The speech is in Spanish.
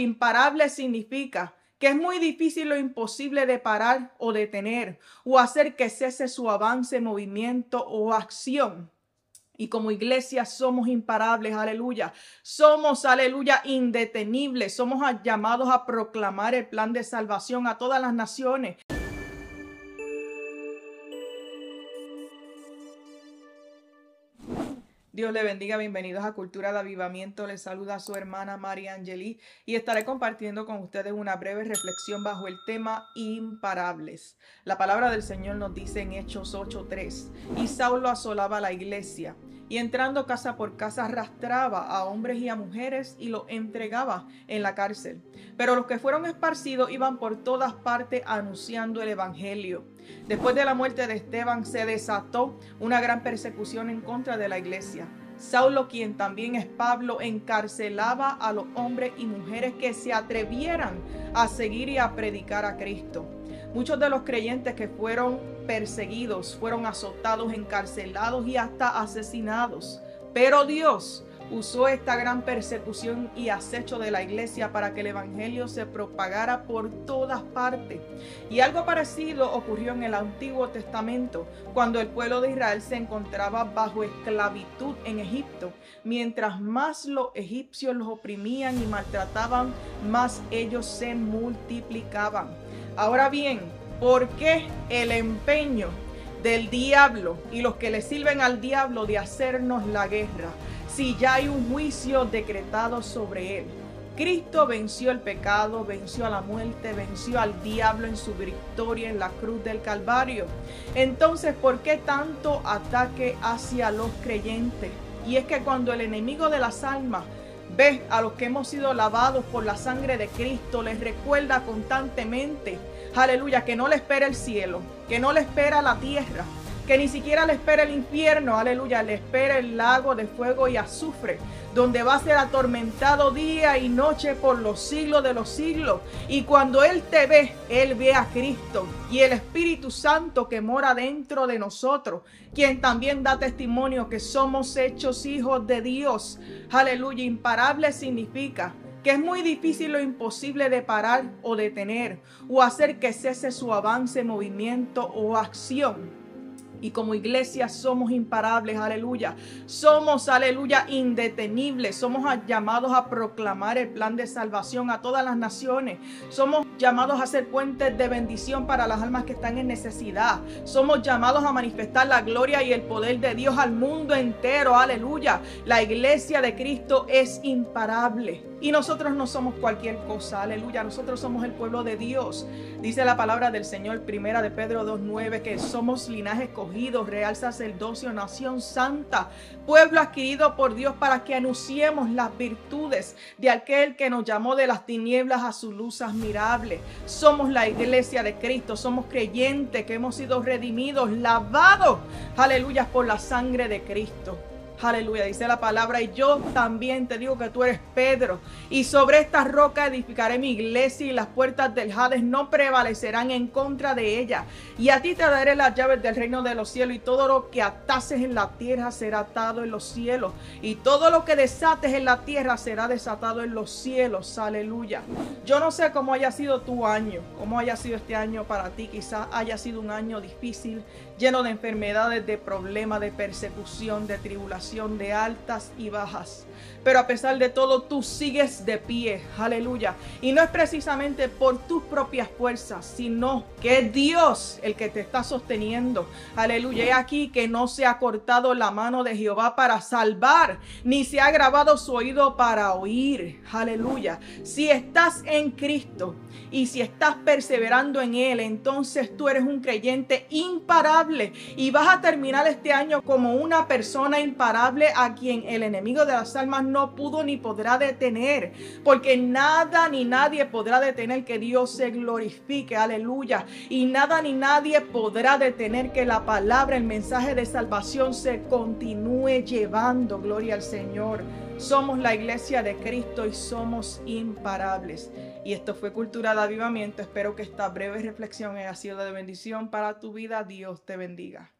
Imparable significa que es muy difícil o imposible de parar o detener o hacer que cese su avance, movimiento o acción. Y como iglesia somos imparables, aleluya. Somos, aleluya, indetenibles. Somos llamados a proclamar el plan de salvación a todas las naciones. Dios le bendiga, bienvenidos a Cultura de Avivamiento. Les saluda su hermana María Angeli y estaré compartiendo con ustedes una breve reflexión bajo el tema imparables. La palabra del Señor nos dice en Hechos 8:3, y Saulo asolaba la iglesia y entrando casa por casa arrastraba a hombres y a mujeres y los entregaba en la cárcel. Pero los que fueron esparcidos iban por todas partes anunciando el Evangelio. Después de la muerte de Esteban se desató una gran persecución en contra de la iglesia. Saulo, quien también es Pablo, encarcelaba a los hombres y mujeres que se atrevieran a seguir y a predicar a Cristo. Muchos de los creyentes que fueron perseguidos, fueron azotados, encarcelados y hasta asesinados. Pero Dios usó esta gran persecución y acecho de la iglesia para que el Evangelio se propagara por todas partes. Y algo parecido ocurrió en el Antiguo Testamento, cuando el pueblo de Israel se encontraba bajo esclavitud en Egipto. Mientras más los egipcios los oprimían y maltrataban, más ellos se multiplicaban. Ahora bien, ¿por qué el empeño del diablo y los que le sirven al diablo de hacernos la guerra si ya hay un juicio decretado sobre él? Cristo venció el pecado, venció a la muerte, venció al diablo en su victoria en la cruz del Calvario. Entonces, ¿por qué tanto ataque hacia los creyentes? Y es que cuando el enemigo de las almas Ve a los que hemos sido lavados por la sangre de Cristo, les recuerda constantemente, aleluya, que no le espera el cielo, que no le espera la tierra, que ni siquiera le espera el infierno, aleluya, le espera el lago de fuego y azufre, donde va a ser atormentado día y noche por los siglos de los siglos. Y cuando Él te ve, Él ve a Cristo y el Espíritu Santo que mora dentro de nosotros, quien también da testimonio que somos hechos hijos de Dios. Aleluya, imparable significa que es muy difícil o imposible de parar o detener o hacer que cese su avance, movimiento o acción y como iglesia somos imparables, aleluya. Somos, aleluya, indetenibles. Somos llamados a proclamar el plan de salvación a todas las naciones. Somos llamados a ser puentes de bendición para las almas que están en necesidad. Somos llamados a manifestar la gloria y el poder de Dios al mundo entero, aleluya. La iglesia de Cristo es imparable. Y nosotros no somos cualquier cosa, aleluya. Nosotros somos el pueblo de Dios. Dice la palabra del Señor, primera de Pedro 2.9, que somos linaje escogido, real sacerdocio, nación santa, pueblo adquirido por Dios para que anunciemos las virtudes de aquel que nos llamó de las tinieblas a su luz admirable. Somos la iglesia de Cristo, somos creyentes que hemos sido redimidos, lavados, aleluya, por la sangre de Cristo. Aleluya, dice la palabra. Y yo también te digo que tú eres Pedro. Y sobre esta roca edificaré mi iglesia y las puertas del Hades no prevalecerán en contra de ella. Y a ti te daré las llaves del reino de los cielos. Y todo lo que atases en la tierra será atado en los cielos. Y todo lo que desates en la tierra será desatado en los cielos. Aleluya. Yo no sé cómo haya sido tu año, cómo haya sido este año para ti. Quizás haya sido un año difícil, lleno de enfermedades, de problemas, de persecución, de tribulación de altas y bajas. Pero a pesar de todo, tú sigues de pie. Aleluya. Y no es precisamente por tus propias fuerzas, sino que es Dios el que te está sosteniendo. Aleluya. Y aquí que no se ha cortado la mano de Jehová para salvar, ni se ha grabado su oído para oír. Aleluya. Si estás en Cristo y si estás perseverando en Él, entonces tú eres un creyente imparable y vas a terminar este año como una persona a quien el enemigo de las almas no pudo ni podrá detener, porque nada ni nadie podrá detener que Dios se glorifique, aleluya, y nada ni nadie podrá detener que la palabra, el mensaje de salvación se continúe llevando, gloria al Señor. Somos la iglesia de Cristo y somos imparables. Y esto fue Cultura de Avivamiento. Espero que esta breve reflexión haya sido de bendición para tu vida. Dios te bendiga.